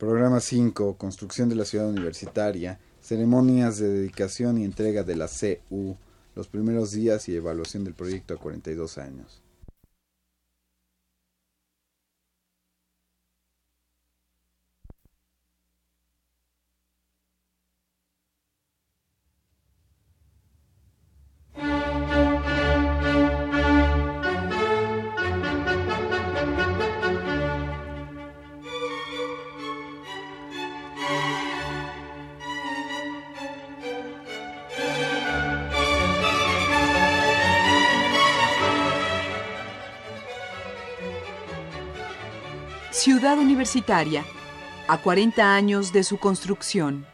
Programa 5, Construcción de la Ciudad Universitaria, ceremonias de dedicación y entrega de la CU, los primeros días y evaluación del proyecto a 42 años. A 40 años de su construcción.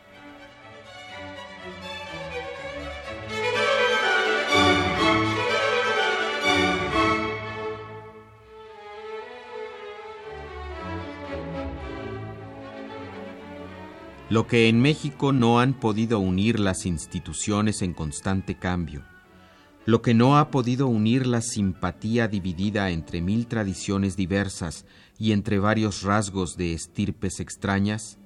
Lo que en México no han podido unir las instituciones en constante cambio, lo que no ha podido unir la simpatía dividida entre mil tradiciones diversas y entre varios rasgos de estirpes extrañas,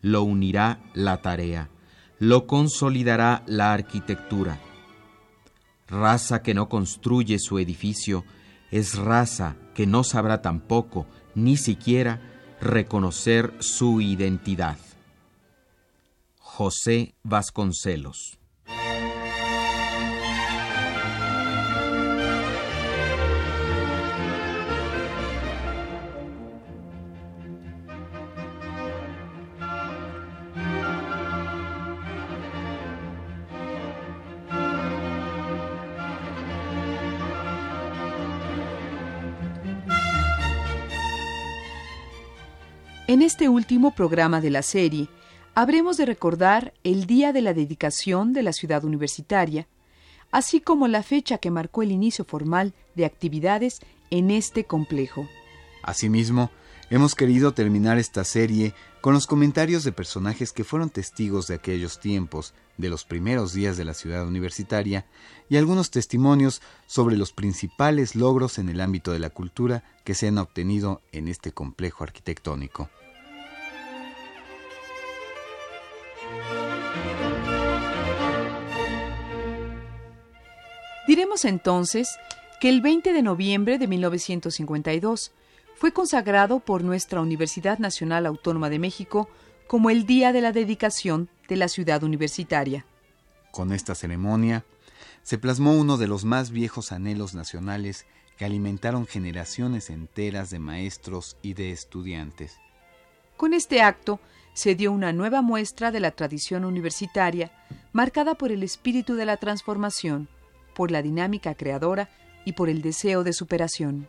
lo unirá la tarea, lo consolidará la arquitectura. Raza que no construye su edificio es raza que no sabrá tampoco, ni siquiera, reconocer su identidad. José Vasconcelos En este último programa de la serie, habremos de recordar el día de la dedicación de la ciudad universitaria, así como la fecha que marcó el inicio formal de actividades en este complejo. Asimismo, hemos querido terminar esta serie con los comentarios de personajes que fueron testigos de aquellos tiempos, de los primeros días de la ciudad universitaria, y algunos testimonios sobre los principales logros en el ámbito de la cultura que se han obtenido en este complejo arquitectónico. Diremos entonces que el 20 de noviembre de 1952 fue consagrado por nuestra Universidad Nacional Autónoma de México como el Día de la Dedicación de la Ciudad Universitaria. Con esta ceremonia se plasmó uno de los más viejos anhelos nacionales que alimentaron generaciones enteras de maestros y de estudiantes. Con este acto se dio una nueva muestra de la tradición universitaria marcada por el espíritu de la transformación, por la dinámica creadora y por el deseo de superación.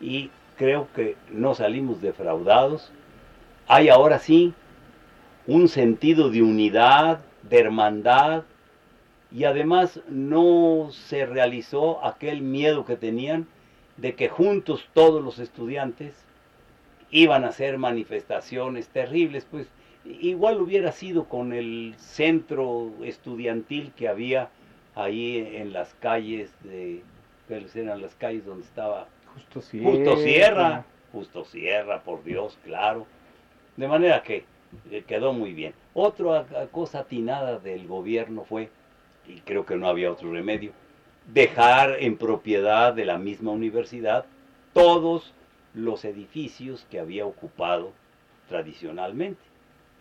y creo que no salimos defraudados. Hay ahora sí un sentido de unidad, de hermandad, y además no se realizó aquel miedo que tenían de que juntos todos los estudiantes iban a hacer manifestaciones terribles, pues igual hubiera sido con el centro estudiantil que había ahí en las calles de, eran las calles donde estaba Justo Sierra. Justo Sierra, por Dios, claro. De manera que eh, quedó muy bien. Otra cosa atinada del gobierno fue, y creo que no había otro remedio, dejar en propiedad de la misma universidad todos los edificios que había ocupado tradicionalmente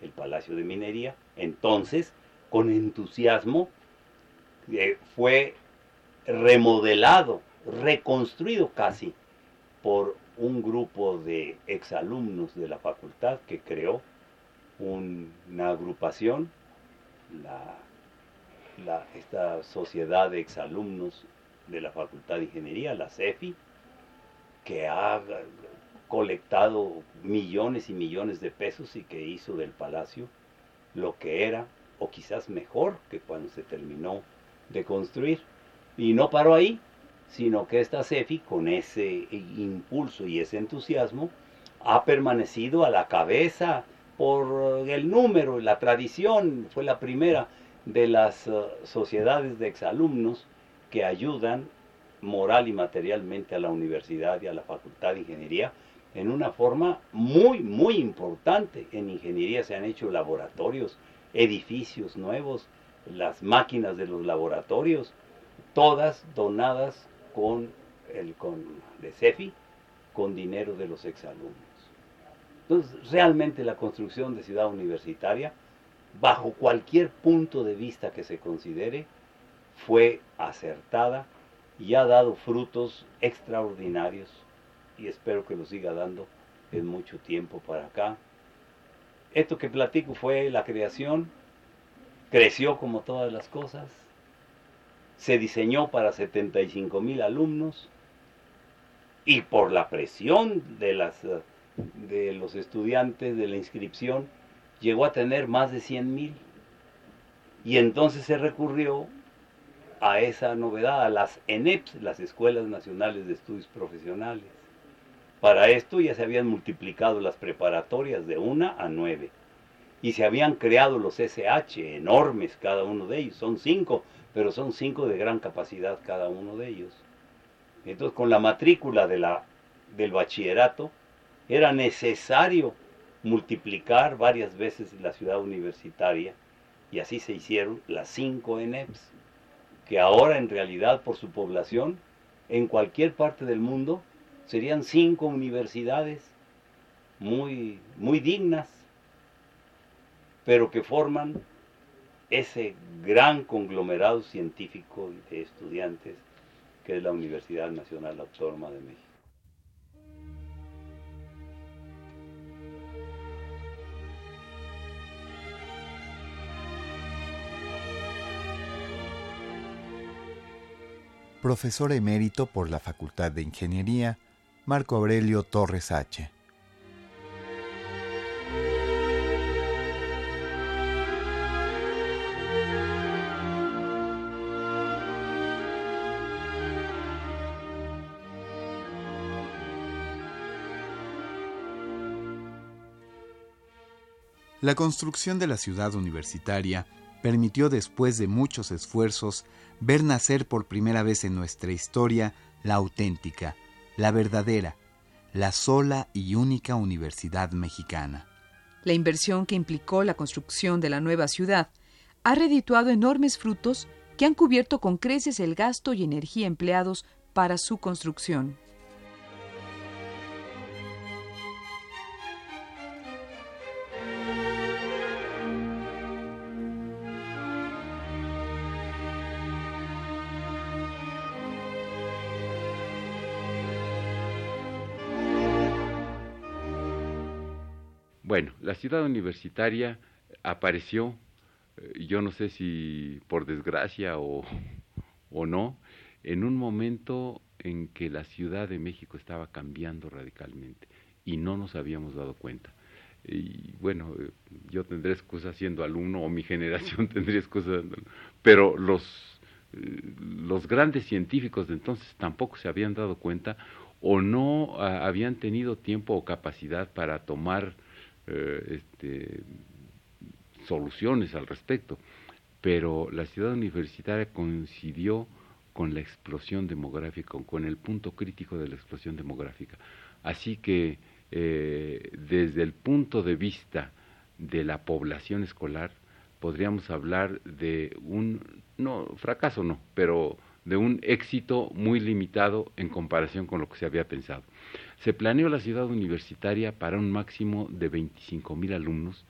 el Palacio de Minería. Entonces, con entusiasmo, eh, fue remodelado, reconstruido casi por un grupo de exalumnos de la facultad que creó una agrupación, esta sociedad de exalumnos de la Facultad de Ingeniería, la CEFI, que ha colectado millones y millones de pesos y que hizo del palacio lo que era, o quizás mejor que cuando se terminó de construir. Y no paró ahí, sino que esta CEFI, con ese impulso y ese entusiasmo, ha permanecido a la cabeza por el número, la tradición, fue la primera de las eh, sociedades de exalumnos que ayudan moral y materialmente a la universidad y a la Facultad de Ingeniería en una forma muy, muy importante. En ingeniería se han hecho laboratorios, edificios nuevos, las máquinas de los laboratorios, todas donadas con el con de CEFI, con dinero de los exalumnos. Entonces, realmente la construcción de ciudad universitaria, bajo cualquier punto de vista que se considere, fue acertada y ha dado frutos extraordinarios y espero que lo siga dando en mucho tiempo para acá. Esto que platico fue la creación, creció como todas las cosas, se diseñó para 75 mil alumnos y por la presión de, las, de los estudiantes de la inscripción llegó a tener más de 100 mil. Y entonces se recurrió a esa novedad, a las ENEPS, las Escuelas Nacionales de Estudios Profesionales. Para esto ya se habían multiplicado las preparatorias de una a nueve y se habían creado los SH, enormes cada uno de ellos, son cinco, pero son cinco de gran capacidad cada uno de ellos. Entonces, con la matrícula de la, del bachillerato, era necesario multiplicar varias veces la ciudad universitaria, y así se hicieron las cinco ENEPs, que ahora en realidad por su población, en cualquier parte del mundo, serían cinco universidades muy, muy dignas, pero que forman ese gran conglomerado científico de estudiantes que es la Universidad Nacional Autónoma de México. Profesor emérito por la Facultad de Ingeniería, Marco Aurelio Torres H. La construcción de la ciudad universitaria permitió después de muchos esfuerzos ver nacer por primera vez en nuestra historia la auténtica, la verdadera, la sola y única universidad mexicana. La inversión que implicó la construcción de la nueva ciudad ha redituado enormes frutos que han cubierto con creces el gasto y energía empleados para su construcción. Bueno, la ciudad universitaria apareció, eh, yo no sé si por desgracia o, o no, en un momento en que la Ciudad de México estaba cambiando radicalmente y no nos habíamos dado cuenta. Y bueno, eh, yo tendré excusas siendo alumno o mi generación tendría excusas, pero los, eh, los grandes científicos de entonces tampoco se habían dado cuenta o no ah, habían tenido tiempo o capacidad para tomar eh, este, soluciones al respecto, pero la ciudad universitaria coincidió con la explosión demográfica, con el punto crítico de la explosión demográfica. Así que eh, desde el punto de vista de la población escolar, podríamos hablar de un, no, fracaso no, pero de un éxito muy limitado en comparación con lo que se había pensado. Se planeó la ciudad universitaria para un máximo de 25 mil alumnos,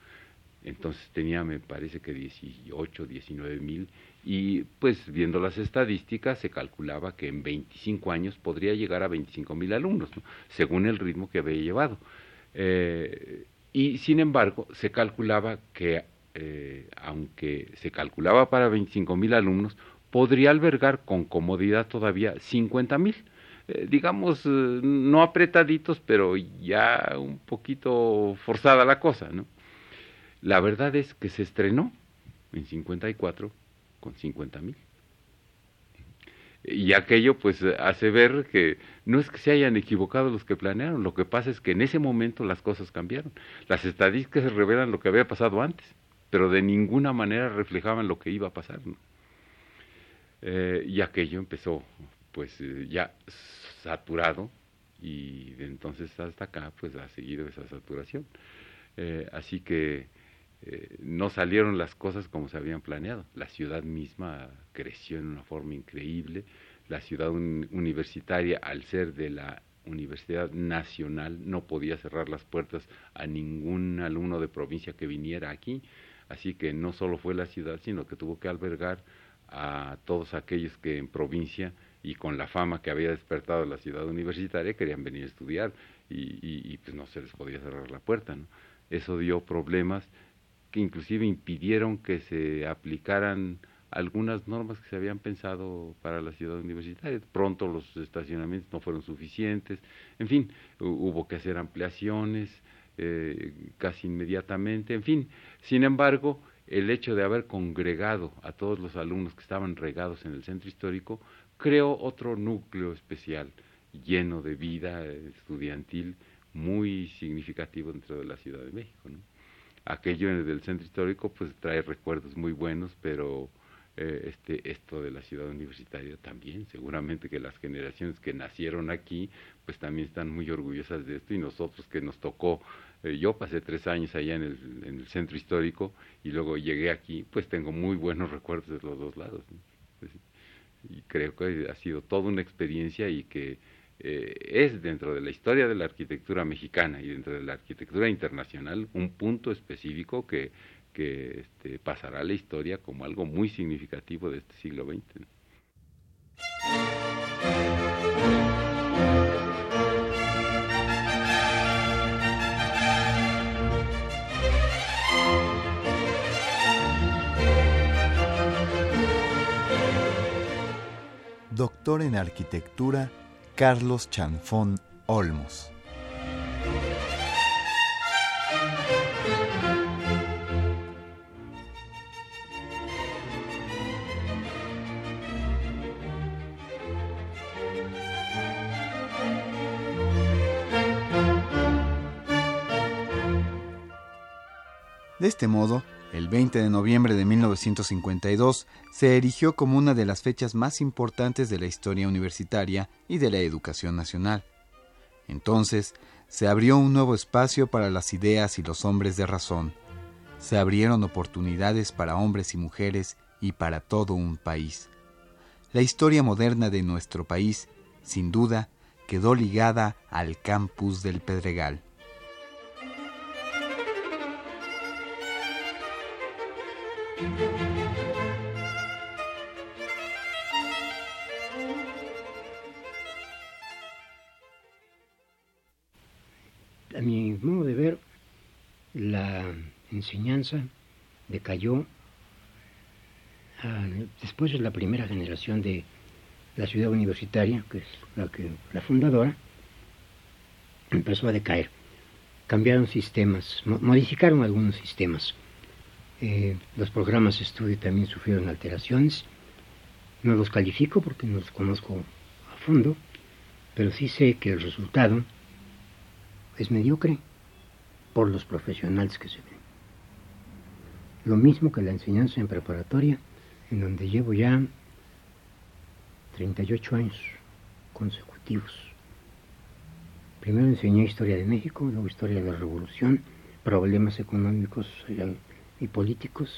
entonces tenía, me parece que 18, 19 mil, y pues viendo las estadísticas se calculaba que en 25 años podría llegar a 25 mil alumnos, según el ritmo que había llevado. Eh, y sin embargo, se calculaba que, eh, aunque se calculaba para 25 mil alumnos, podría albergar con comodidad todavía 50 mil. Eh, digamos, eh, no apretaditos, pero ya un poquito forzada la cosa, ¿no? La verdad es que se estrenó en 54 con 50 mil. Y aquello pues hace ver que no es que se hayan equivocado los que planearon, lo que pasa es que en ese momento las cosas cambiaron. Las estadísticas revelan lo que había pasado antes, pero de ninguna manera reflejaban lo que iba a pasar. Eh, y aquello empezó pues eh, ya saturado y de entonces hasta acá pues ha seguido esa saturación. Eh, así que eh, no salieron las cosas como se habían planeado. La ciudad misma creció en una forma increíble. La ciudad universitaria, al ser de la Universidad Nacional, no podía cerrar las puertas a ningún alumno de provincia que viniera aquí. Así que no solo fue la ciudad, sino que tuvo que albergar a todos aquellos que en provincia y con la fama que había despertado la ciudad universitaria querían venir a estudiar y, y, pues no se les podía cerrar la puerta. ¿no? Eso dio problemas que inclusive impidieron que se aplicaran algunas normas que se habían pensado para la ciudad universitaria. Pronto los estacionamientos no fueron suficientes, en fin, hubo que hacer ampliaciones eh, casi inmediatamente, en fin. Sin embargo, el hecho de haber congregado a todos los alumnos que estaban regados en el centro histórico creó otro núcleo especial, lleno de vida estudiantil, muy significativo dentro de la Ciudad de México. ¿no? Aquello del centro histórico pues trae recuerdos muy buenos, pero eh, este, esto de la ciudad universitaria también, seguramente que las generaciones que nacieron aquí pues también están muy orgullosas de esto y nosotros que nos tocó, eh, yo pasé tres años allá en el, en el centro histórico y luego llegué aquí, pues tengo muy buenos recuerdos de los dos lados. Y creo que ha sido toda una experiencia y que eh, es dentro de la historia de la arquitectura mexicana y dentro de la arquitectura internacional un punto específico que, que este, pasará a la historia como algo muy significativo de este siglo XX. Doctor en Arquitectura Carlos Chanfón Olmos. De este modo, el 20 de noviembre de 1952 se erigió como una de las fechas más importantes de la historia universitaria y de la educación nacional. Entonces, se abrió un nuevo espacio para las ideas y los hombres de razón. Se abrieron oportunidades para hombres y mujeres y para todo un país. La historia moderna de nuestro país, sin duda, quedó ligada al campus del Pedregal. A mi modo de ver, la enseñanza decayó ah, después de la primera generación de la ciudad universitaria, que es la, que, la fundadora, empezó a decaer. Cambiaron sistemas, modificaron algunos sistemas eh, los programas de estudio también sufrieron alteraciones. No los califico porque no los conozco a fondo, pero sí sé que el resultado es mediocre por los profesionales que se ven. Lo mismo que la enseñanza en preparatoria, en donde llevo ya 38 años consecutivos. Primero enseñé historia de México, luego historia de la revolución, problemas económicos y políticos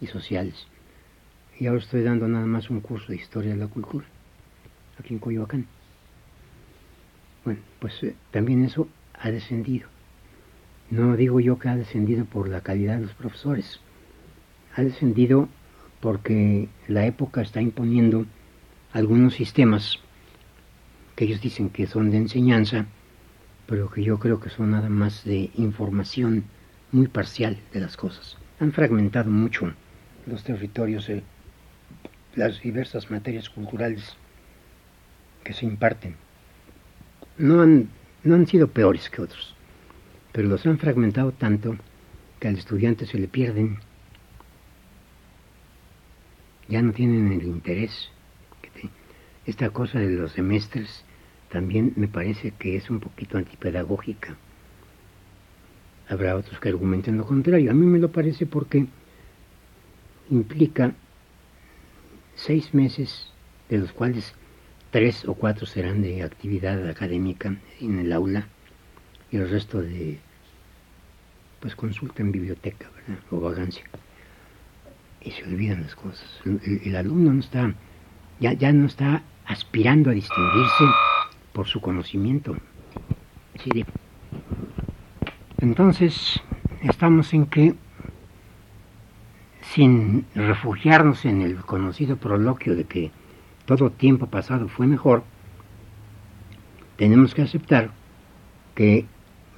y sociales. Y ahora estoy dando nada más un curso de historia de la cultura, aquí en Coyoacán. Bueno, pues eh, también eso ha descendido. No digo yo que ha descendido por la calidad de los profesores, ha descendido porque la época está imponiendo algunos sistemas que ellos dicen que son de enseñanza, pero que yo creo que son nada más de información muy parcial de las cosas han fragmentado mucho los territorios, de las diversas materias culturales que se imparten. No han, no han sido peores que otros, pero los han fragmentado tanto que al estudiante se le pierden, ya no tienen el interés. esta cosa de los semestres también me parece que es un poquito antipedagógica. Habrá otros que argumenten lo contrario. A mí me lo parece porque implica seis meses, de los cuales tres o cuatro serán de actividad académica en el aula y el resto de pues consulta en biblioteca ¿verdad? o vagancia y se olvidan las cosas el, alumno no está ya, ya no está aspirando a distinguirse por su conocimiento entonces estamos en que sin refugiarnos en el conocido proloquio de que todo tiempo pasado fue mejor, tenemos que aceptar que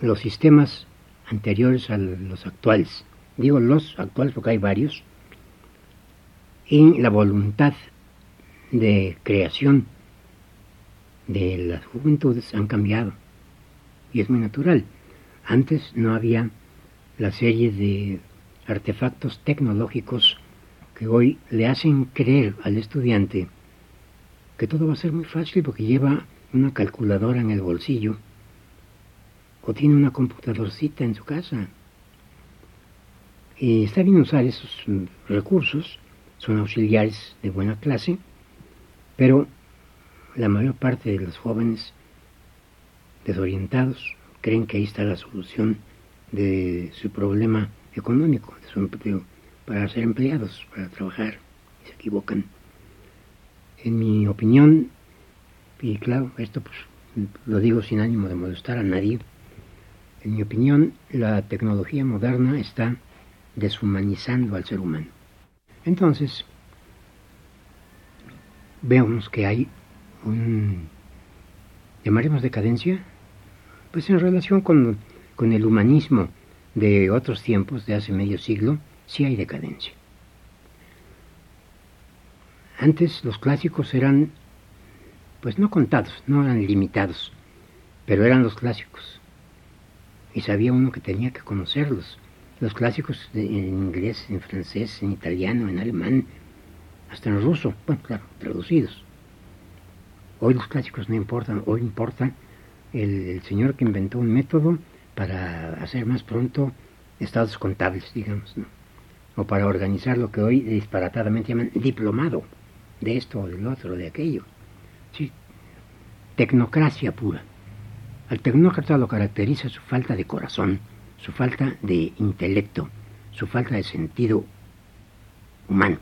los sistemas anteriores a los actuales, digo los actuales porque hay varios, y la voluntad de creación de las juventudes han cambiado. Y es muy natural. Antes no había la serie de artefactos tecnológicos que hoy le hacen creer al estudiante que todo va a ser muy fácil porque lleva una calculadora en el bolsillo o tiene una computadorcita en su casa. Y está bien usar esos recursos, son auxiliares de buena clase, pero la mayor parte de los jóvenes desorientados creen que ahí está la solución de su problema económico, de su empleo, para ser empleados, para trabajar, y se equivocan. En mi opinión, y claro, esto pues lo digo sin ánimo de molestar a nadie, en mi opinión, la tecnología moderna está deshumanizando al ser humano. Entonces, vemos que hay un, llamaremos decadencia, pues en relación con, con el humanismo de otros tiempos, de hace medio siglo, sí hay decadencia. Antes los clásicos eran, pues no contados, no eran limitados, pero eran los clásicos. Y sabía uno que tenía que conocerlos. Los clásicos en inglés, en francés, en italiano, en alemán, hasta en ruso, bueno, claro, traducidos. Hoy los clásicos no importan, hoy importa el, señor que inventó un método para hacer más pronto estados contables, digamos, ¿no? o para organizar lo que hoy disparatadamente llaman diplomado de esto o del otro, de aquello. ¿sí? Tecnocracia pura. Al tecnócrata lo caracteriza su falta de corazón, su falta de intelecto, su falta de sentido humano.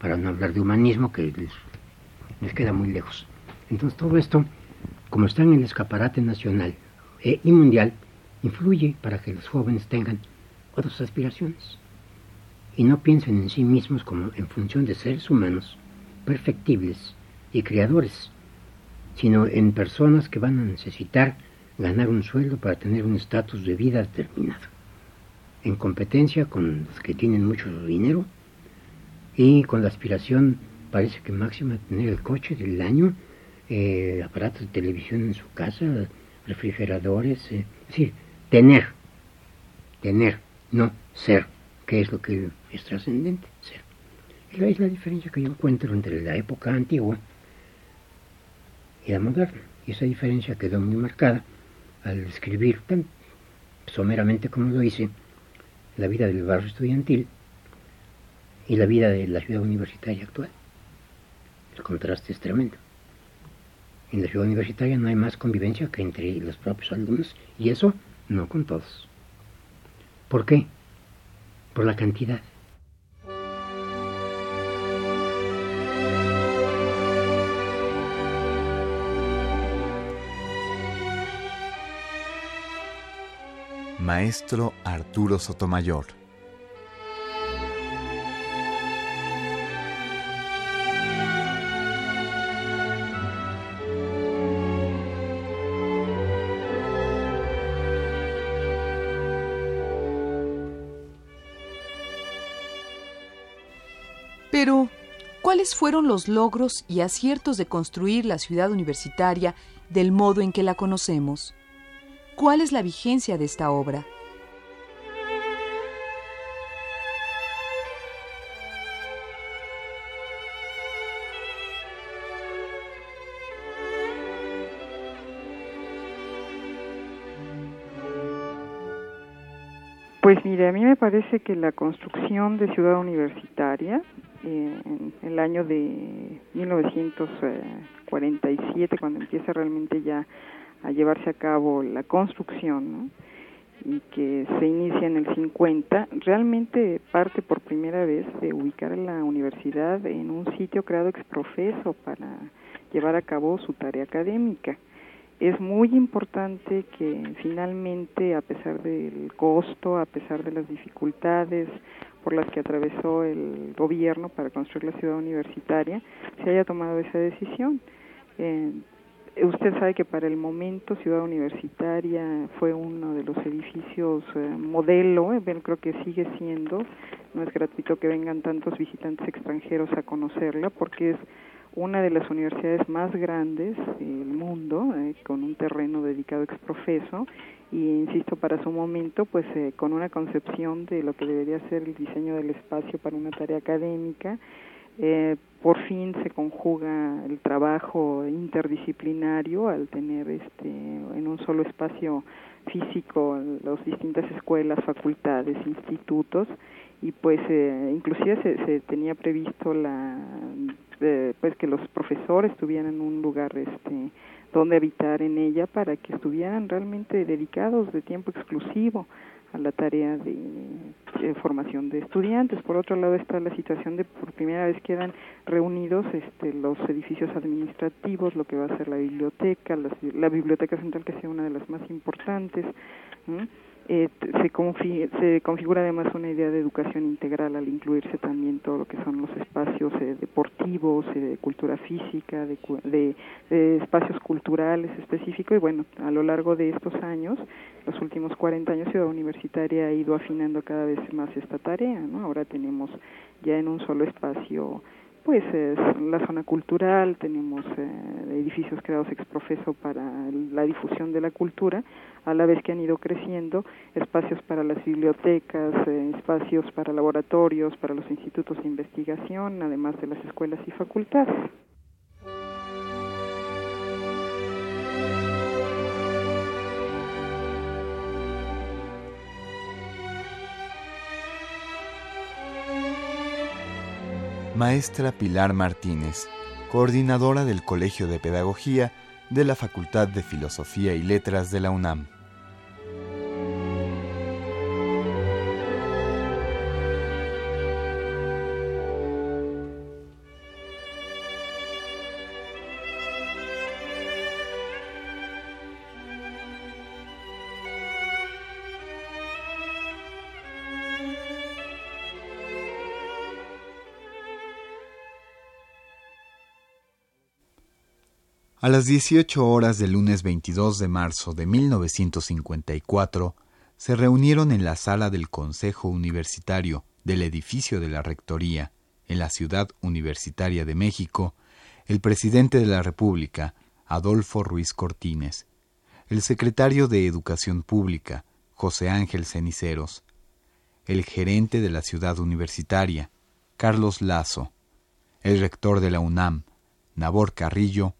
Para no hablar de humanismo, que les, les queda muy lejos. Entonces todo esto, como está en el escaparate nacional e, y mundial, influye para que los jóvenes tengan otras aspiraciones. Y no piensen en sí mismos como en función de seres humanos perfectibles y creadores, sino en personas que van a necesitar ganar un sueldo para tener un estatus de vida determinado, en competencia con los que tienen mucho dinero y con la aspiración, parece que máxima, de tener el coche del año, eh, aparatos de televisión en su casa, refrigeradores, eh, decir, tener, tener, no ser que es lo que es trascendente, ser. Es la diferencia que yo encuentro entre la época antigua y la moderna. Y esa diferencia quedó muy marcada al escribir tan someramente como lo hice la vida del barrio estudiantil y la vida de la ciudad universitaria actual. El contraste es tremendo. En la ciudad universitaria no hay más convivencia que entre los propios alumnos y eso no con todos. ¿Por qué? por la cantidad. Maestro Arturo Sotomayor fueron los logros y aciertos de construir la ciudad universitaria del modo en que la conocemos. ¿Cuál es la vigencia de esta obra? Pues mire, a mí me parece que la construcción de ciudad universitaria en el año de 1947, cuando empieza realmente ya a llevarse a cabo la construcción, y que se inicia en el 50, realmente parte por primera vez de ubicar a la universidad en un sitio creado ex profeso para llevar a cabo su tarea académica. Es muy importante que finalmente, a pesar del costo, a pesar de las dificultades por las que atravesó el gobierno para construir la ciudad universitaria, se haya tomado esa decisión. Eh, usted sabe que para el momento Ciudad Universitaria fue uno de los edificios eh, modelo, eh, creo que sigue siendo, no es gratuito que vengan tantos visitantes extranjeros a conocerla porque es una de las universidades más grandes del mundo, eh, con un terreno dedicado ex profeso, y insisto, para su momento, pues eh, con una concepción de lo que debería ser el diseño del espacio para una tarea académica, eh, por fin se conjuga el trabajo interdisciplinario al tener este en un solo espacio físico las distintas escuelas, facultades, institutos y pues eh, inclusive se, se tenía previsto la pues que los profesores tuvieran un lugar este donde habitar en ella para que estuvieran realmente dedicados de tiempo exclusivo a la tarea de, formación de estudiantes. Por otro lado está la situación de por primera vez quedan reunidos este, los edificios administrativos, lo que va a ser la biblioteca, la, biblioteca central que sea una de las más importantes. Eh, se, se configura además una idea de educación integral al incluirse también todo lo que son los espacios eh, deportivos, eh, de cultura física, de, espacios culturales específicos y bueno, a lo largo de estos años, los últimos 40 años, Ciudad Universitaria ha ido afinando cada vez más esta tarea, ¿no? Ahora tenemos ya en un solo espacio pues es la zona cultural, tenemos eh, edificios creados ex profeso para la difusión de la cultura, a la vez que han ido creciendo espacios para las bibliotecas, eh, espacios para laboratorios, para los institutos de investigación, además de las escuelas y facultades. Maestra Pilar Martínez, coordinadora del Colegio de Pedagogía de la Facultad de Filosofía y Letras de la UNAM. A las 18 horas del lunes 22 de marzo de 1954, se reunieron en la sala del Consejo Universitario del edificio de la Rectoría, en la Ciudad Universitaria de México, el presidente de la República, Adolfo Ruiz Cortines, el secretario de Educación Pública, José Ángel Ceniceros, el gerente de la Ciudad Universitaria, Carlos Lazo, el rector de la UNAM, Nabor Carrillo,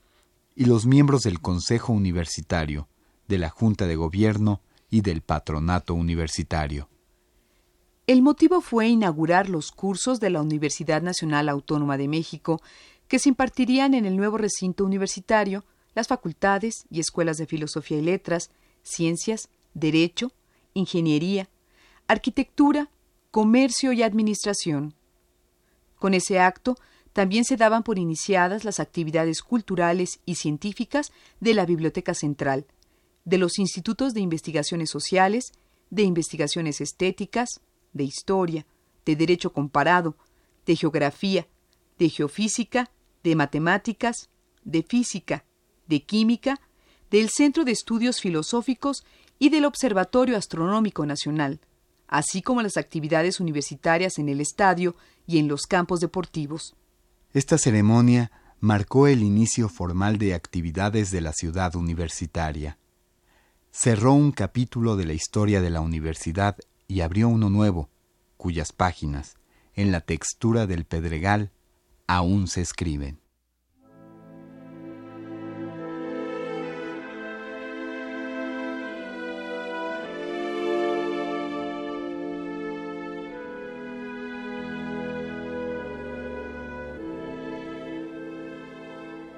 y los miembros del Consejo Universitario, de la Junta de Gobierno y del Patronato Universitario. El motivo fue inaugurar los cursos de la Universidad Nacional Autónoma de México que se impartirían en el nuevo recinto universitario, las facultades y escuelas de filosofía y letras, ciencias, derecho, ingeniería, arquitectura, comercio y administración. Con ese acto también se daban por iniciadas las actividades culturales y científicas de la Biblioteca Central, de los institutos de investigaciones sociales, de investigaciones estéticas, de historia, de derecho comparado, de geografía, de geofísica, de matemáticas, de física, de química, del Centro de Estudios Filosóficos y del Observatorio Astronómico Nacional, así como las actividades universitarias en el estadio y en los campos deportivos. Esta ceremonia marcó el inicio formal de actividades de la ciudad universitaria. Cerró un capítulo de la historia de la universidad y abrió uno nuevo, cuyas páginas, en la textura del pedregal, aún se escriben.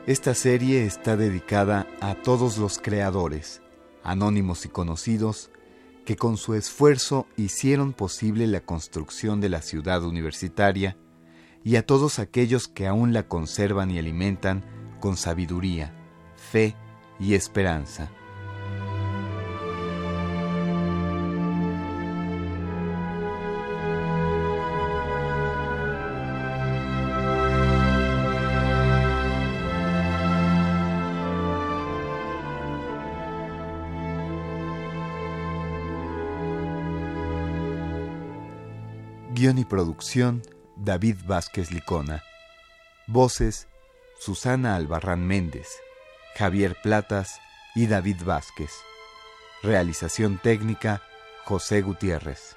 Esta serie está dedicada a todos los creadores, anónimos y conocidos, que con su esfuerzo hicieron posible la construcción de la ciudad universitaria y a todos aquellos que aún la conservan y alimentan con sabiduría, fe y esperanza. Guión y producción, David Vázquez Licona. Voces, Susana Albarrán Méndez, Javier Platas y David Vázquez. Realización técnica, José Gutiérrez.